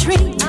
tree.